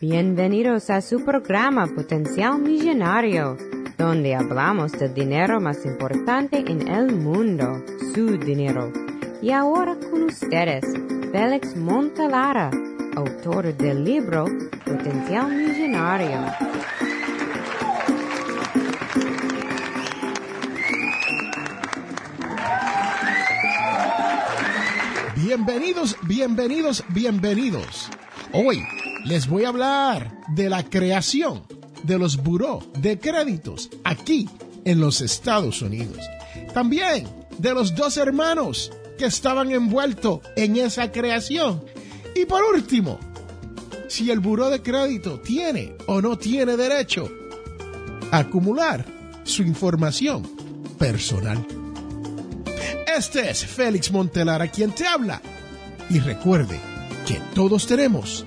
Bienvenidos a su programa Potencial Millonario, donde hablamos del dinero más importante en el mundo, su dinero. Y ahora con ustedes, Félix Montalara, autor del libro Potencial Millonario. Bienvenidos, bienvenidos, bienvenidos. Hoy les voy a hablar de la creación de los buró de créditos aquí en los Estados Unidos. También de los dos hermanos que estaban envueltos en esa creación. Y por último, si el buró de crédito tiene o no tiene derecho a acumular su información personal. Este es Félix Montelara quien te habla. Y recuerde que todos tenemos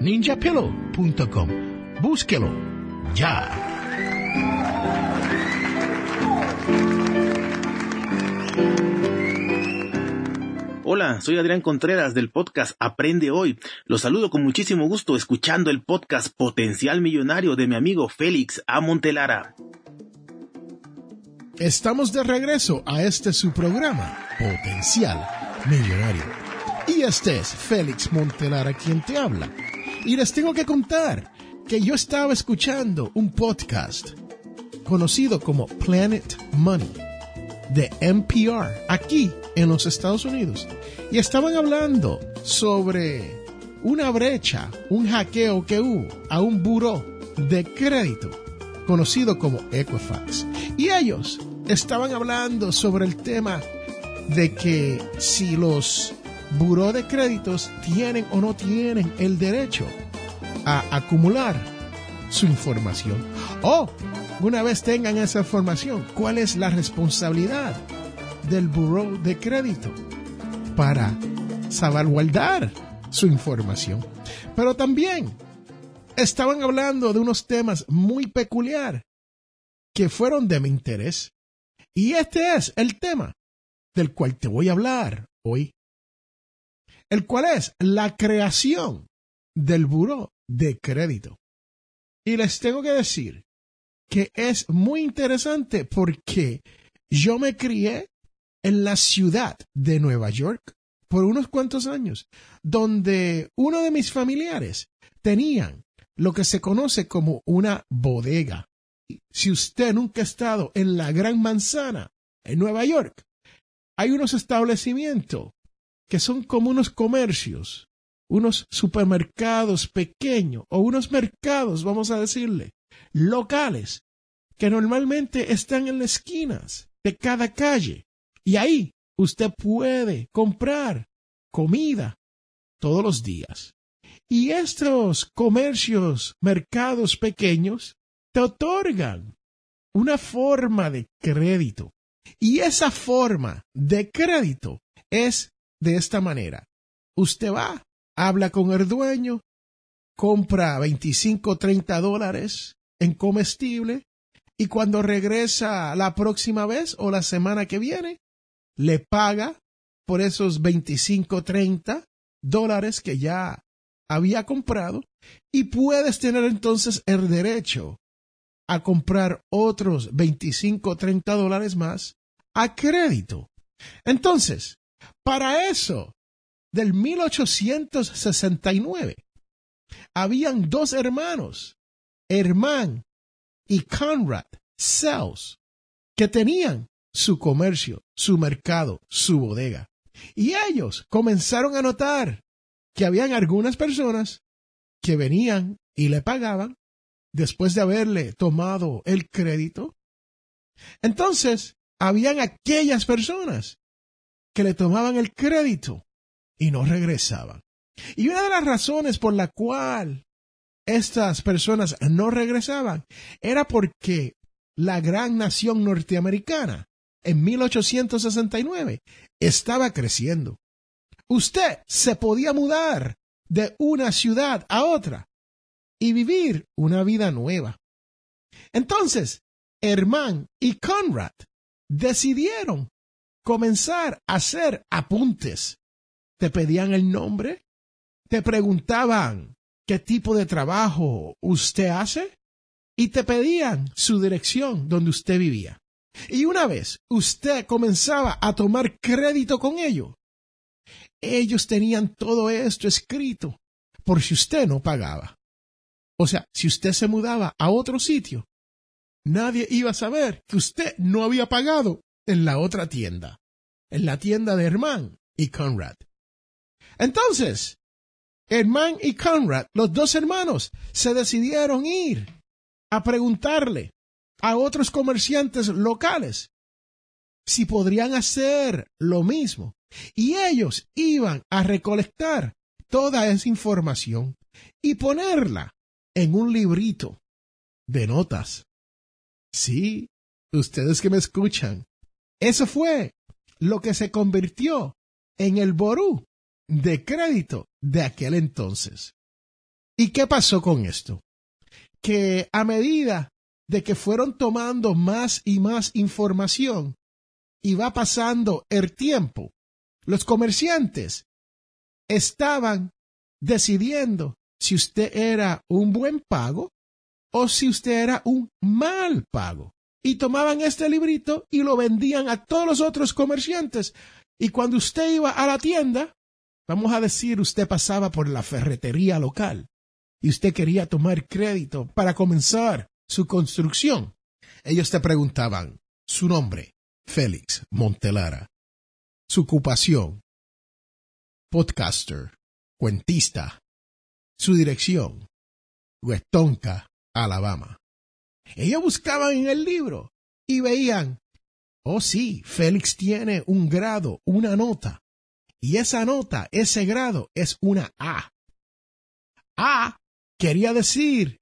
ninjapillow.com. Búsquelo ya. Hola, soy Adrián Contreras del podcast Aprende Hoy. Los saludo con muchísimo gusto escuchando el podcast Potencial Millonario de mi amigo Félix A. Montelara. Estamos de regreso a este su programa, Potencial Millonario. Y este es Félix Montelara quien te habla. Y les tengo que contar que yo estaba escuchando un podcast conocido como Planet Money de NPR aquí en los Estados Unidos. Y estaban hablando sobre una brecha, un hackeo que hubo a un buró de crédito conocido como Equifax. Y ellos estaban hablando sobre el tema de que si los buró de créditos tienen o no tienen el derecho a acumular su información. O, una vez tengan esa información, ¿cuál es la responsabilidad del buró de crédito para salvaguardar su información? Pero también estaban hablando de unos temas muy peculiares que fueron de mi interés. Y este es el tema del cual te voy a hablar hoy. El cual es la creación del buró de crédito. Y les tengo que decir que es muy interesante porque yo me crié en la ciudad de Nueva York por unos cuantos años, donde uno de mis familiares tenían lo que se conoce como una bodega. Si usted nunca ha estado en la Gran Manzana, en Nueva York, hay unos establecimientos que son como unos comercios, unos supermercados pequeños o unos mercados, vamos a decirle, locales, que normalmente están en las esquinas de cada calle. Y ahí usted puede comprar comida todos los días. Y estos comercios, mercados pequeños, te otorgan una forma de crédito. Y esa forma de crédito es de esta manera. Usted va, habla con el dueño, compra 25 o 30 dólares en comestible y cuando regresa la próxima vez o la semana que viene, le paga por esos 25 o 30 dólares que ya había comprado y puedes tener entonces el derecho a comprar otros 25 o 30 dólares más a crédito. Entonces, para eso, del 1869, habían dos hermanos, Herman y Conrad Sells, que tenían su comercio, su mercado, su bodega. Y ellos comenzaron a notar que habían algunas personas que venían y le pagaban después de haberle tomado el crédito. Entonces, habían aquellas personas que le tomaban el crédito y no regresaban. Y una de las razones por la cual estas personas no regresaban era porque la gran nación norteamericana en 1869 estaba creciendo. Usted se podía mudar de una ciudad a otra y vivir una vida nueva. Entonces, Herman y Conrad decidieron comenzar a hacer apuntes. Te pedían el nombre, te preguntaban qué tipo de trabajo usted hace y te pedían su dirección donde usted vivía. Y una vez usted comenzaba a tomar crédito con ello, ellos tenían todo esto escrito por si usted no pagaba. O sea, si usted se mudaba a otro sitio, nadie iba a saber que usted no había pagado en la otra tienda, en la tienda de Herman y Conrad. Entonces, Herman y Conrad, los dos hermanos, se decidieron ir a preguntarle a otros comerciantes locales si podrían hacer lo mismo. Y ellos iban a recolectar toda esa información y ponerla en un librito de notas. Sí, ustedes que me escuchan, eso fue lo que se convirtió en el ború de crédito de aquel entonces. ¿Y qué pasó con esto? Que a medida de que fueron tomando más y más información y va pasando el tiempo, los comerciantes estaban decidiendo si usted era un buen pago o si usted era un mal pago. Y tomaban este librito y lo vendían a todos los otros comerciantes. Y cuando usted iba a la tienda, vamos a decir, usted pasaba por la ferretería local y usted quería tomar crédito para comenzar su construcción. Ellos te preguntaban su nombre, Félix Montelara, su ocupación, podcaster, cuentista, su dirección, Westonka, Alabama. Ellos buscaban en el libro y veían, oh sí, Félix tiene un grado, una nota, y esa nota, ese grado es una A. A quería decir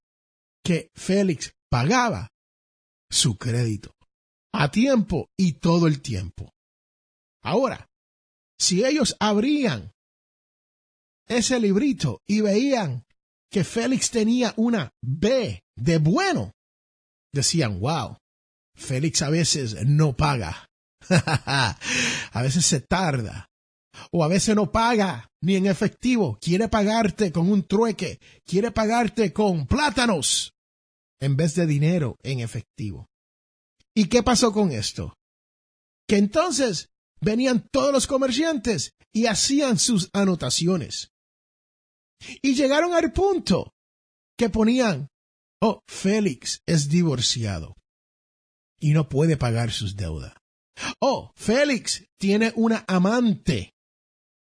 que Félix pagaba su crédito a tiempo y todo el tiempo. Ahora, si ellos abrían ese librito y veían que Félix tenía una B de bueno, decían, wow, Félix a veces no paga. a veces se tarda. O a veces no paga ni en efectivo. Quiere pagarte con un trueque. Quiere pagarte con plátanos en vez de dinero en efectivo. ¿Y qué pasó con esto? Que entonces venían todos los comerciantes y hacían sus anotaciones. Y llegaron al punto que ponían, oh, Félix es divorciado y no puede pagar sus deudas. Oh, Félix tiene una amante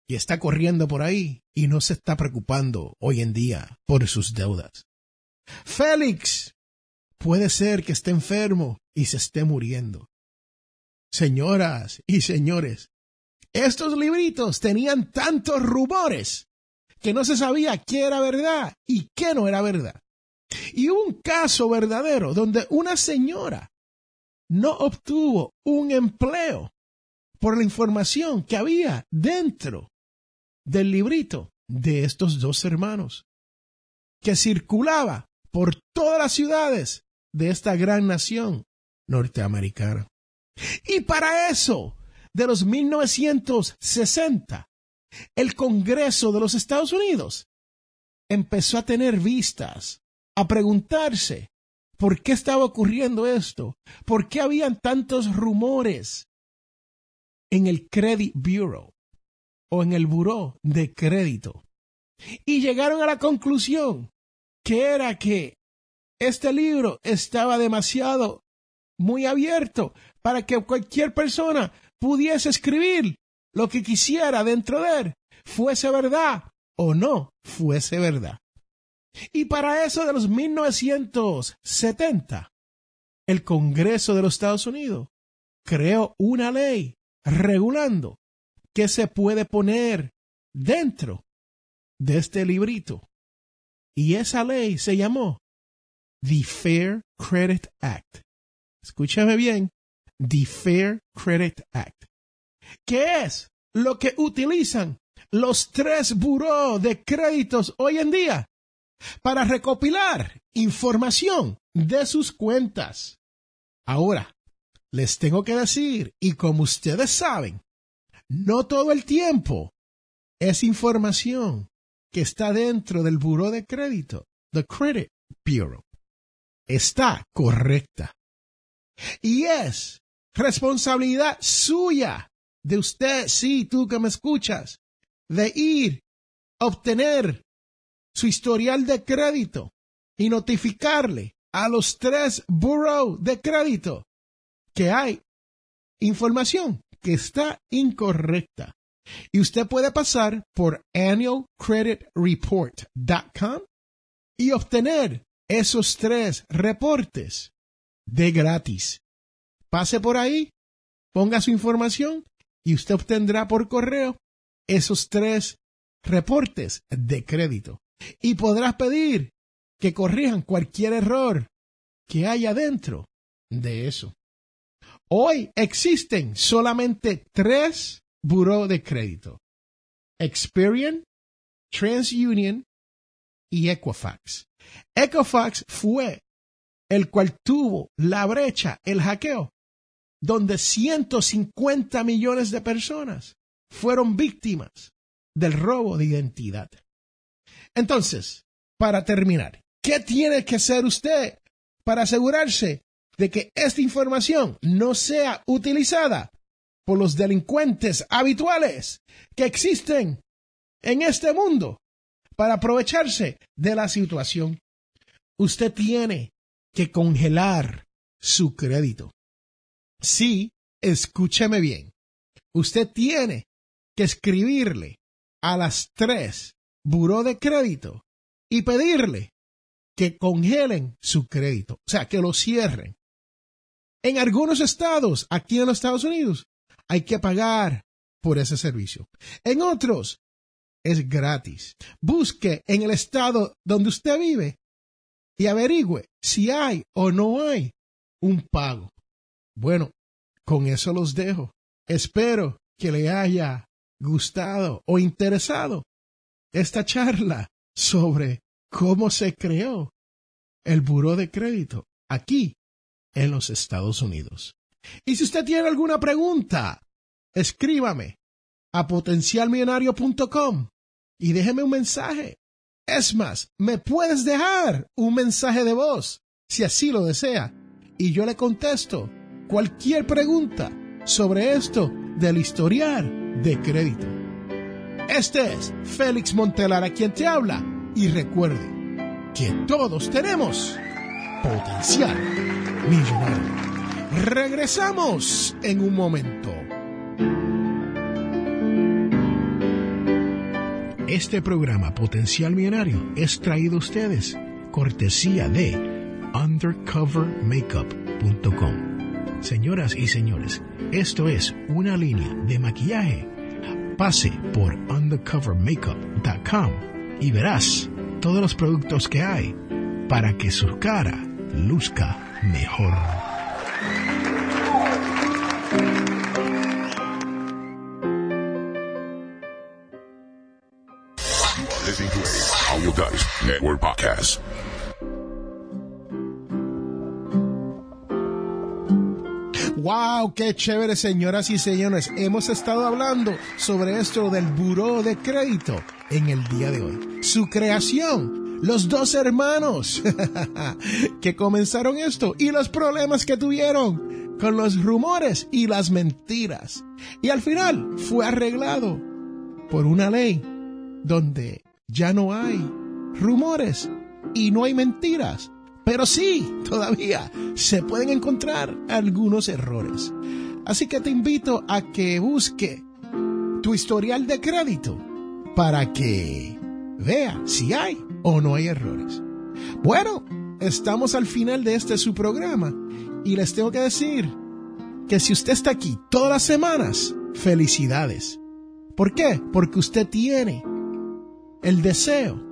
y está corriendo por ahí y no se está preocupando hoy en día por sus deudas. Félix puede ser que esté enfermo y se esté muriendo. Señoras y señores, estos libritos tenían tantos rumores que no se sabía qué era verdad y qué no era verdad. Y un caso verdadero donde una señora no obtuvo un empleo por la información que había dentro del librito de estos dos hermanos, que circulaba por todas las ciudades de esta gran nación norteamericana. Y para eso, de los 1960, el Congreso de los Estados Unidos empezó a tener vistas, a preguntarse por qué estaba ocurriendo esto, por qué habían tantos rumores en el Credit Bureau o en el Buró de Crédito. Y llegaron a la conclusión que era que este libro estaba demasiado muy abierto para que cualquier persona pudiese escribir lo que quisiera dentro de él, fuese verdad o no fuese verdad. Y para eso de los 1970, el Congreso de los Estados Unidos creó una ley regulando qué se puede poner dentro de este librito. Y esa ley se llamó the Fair Credit Act. Escúchame bien, the Fair Credit Act. ¿Qué es lo que utilizan los tres buró de créditos hoy en día para recopilar información de sus cuentas? Ahora, les tengo que decir, y como ustedes saben, no todo el tiempo es información que está dentro del buró de crédito, the Credit Bureau está correcta. Y es responsabilidad suya de usted, sí, tú que me escuchas, de ir a obtener su historial de crédito y notificarle a los tres bureau de crédito que hay información que está incorrecta. Y usted puede pasar por annualcreditreport.com y obtener esos tres reportes de gratis. Pase por ahí, ponga su información y usted obtendrá por correo esos tres reportes de crédito. Y podrás pedir que corrijan cualquier error que haya dentro de eso. Hoy existen solamente tres buró de crédito. Experian, TransUnion y Equifax. Equifax fue el cual tuvo la brecha, el hackeo, donde 150 millones de personas fueron víctimas del robo de identidad. Entonces, para terminar, ¿qué tiene que hacer usted para asegurarse de que esta información no sea utilizada por los delincuentes habituales que existen en este mundo para aprovecharse de la situación. Usted tiene que congelar su crédito. Sí, escúcheme bien. Usted tiene que escribirle a las tres buró de crédito y pedirle que congelen su crédito, o sea, que lo cierren. En algunos estados, aquí en los Estados Unidos, hay que pagar por ese servicio. En otros, es gratis. Busque en el estado donde usted vive y averigüe si hay o no hay un pago. Bueno, con eso los dejo. Espero que le haya gustado o interesado esta charla sobre cómo se creó el buró de crédito aquí en los Estados Unidos. Y si usted tiene alguna pregunta, escríbame a potencialmillonario.com y déjeme un mensaje. Es más, me puedes dejar un mensaje de voz, si así lo desea, y yo le contesto cualquier pregunta sobre esto del historial de crédito. Este es Félix Montelar a quien te habla y recuerde que todos tenemos potencial millonario. Regresamos en un momento. Este programa Potencial Millonario es traído a ustedes cortesía de undercovermakeup.com. Señoras y señores, esto es una línea de maquillaje. Pase por undercovermakeup.com y verás todos los productos que hay para que su cara luzca mejor. ¡Wow! ¡Qué chévere, señoras y señores! Hemos estado hablando sobre esto del buró de crédito en el día de hoy. Su creación, los dos hermanos que comenzaron esto y los problemas que tuvieron con los rumores y las mentiras. Y al final fue arreglado por una ley donde ya no hay rumores y no hay mentiras. Pero sí, todavía se pueden encontrar algunos errores. Así que te invito a que busque tu historial de crédito para que vea si hay o no hay errores. Bueno, estamos al final de este su programa y les tengo que decir que si usted está aquí todas las semanas, felicidades. ¿Por qué? Porque usted tiene el deseo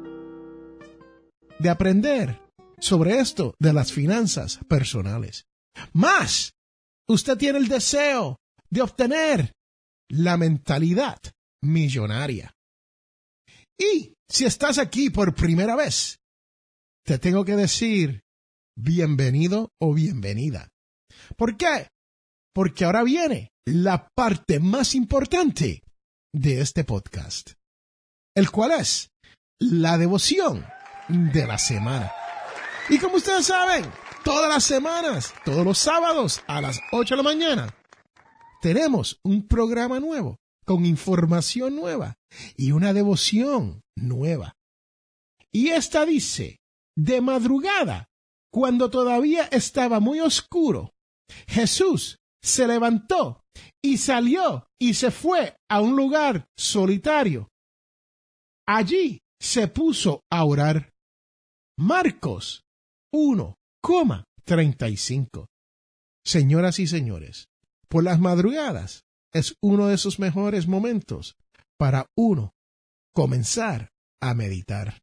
de aprender sobre esto de las finanzas personales. Más, usted tiene el deseo de obtener la mentalidad millonaria. Y si estás aquí por primera vez, te tengo que decir bienvenido o bienvenida. ¿Por qué? Porque ahora viene la parte más importante de este podcast, el cual es la devoción de la semana. Y como ustedes saben, todas las semanas, todos los sábados a las 8 de la mañana, tenemos un programa nuevo con información nueva y una devoción nueva. Y esta dice, de madrugada, cuando todavía estaba muy oscuro, Jesús se levantó y salió y se fue a un lugar solitario. Allí se puso a orar. Marcos 1,35. Señoras y señores, por las madrugadas es uno de esos mejores momentos para uno comenzar a meditar.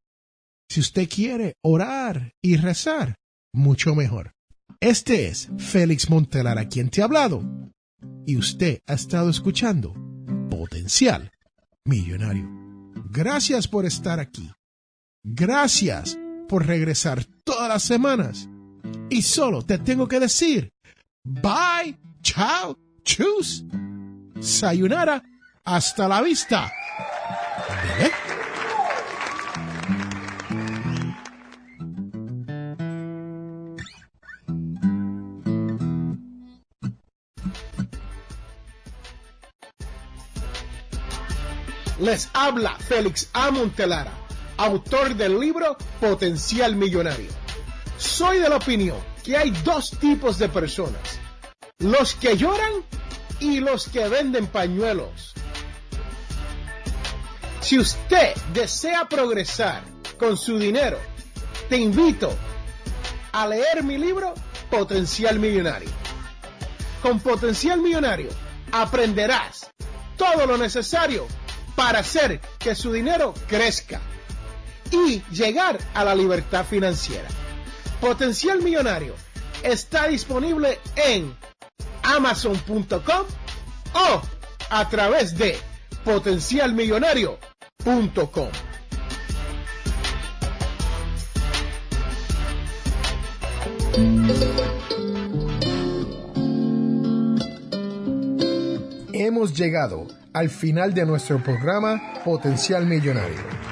Si usted quiere orar y rezar, mucho mejor. Este es Félix Montelar a quien te ha hablado y usted ha estado escuchando Potencial Millonario. Gracias por estar aquí. Gracias por regresar todas las semanas. Y solo te tengo que decir, bye, chao, chus, sayonara, hasta la vista. Les habla Félix A. Autor del libro Potencial Millonario. Soy de la opinión que hay dos tipos de personas, los que lloran y los que venden pañuelos. Si usted desea progresar con su dinero, te invito a leer mi libro Potencial Millonario. Con Potencial Millonario aprenderás todo lo necesario para hacer que su dinero crezca y llegar a la libertad financiera. Potencial Millonario está disponible en amazon.com o a través de potencialmillonario.com. Hemos llegado al final de nuestro programa Potencial Millonario.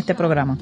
este programa.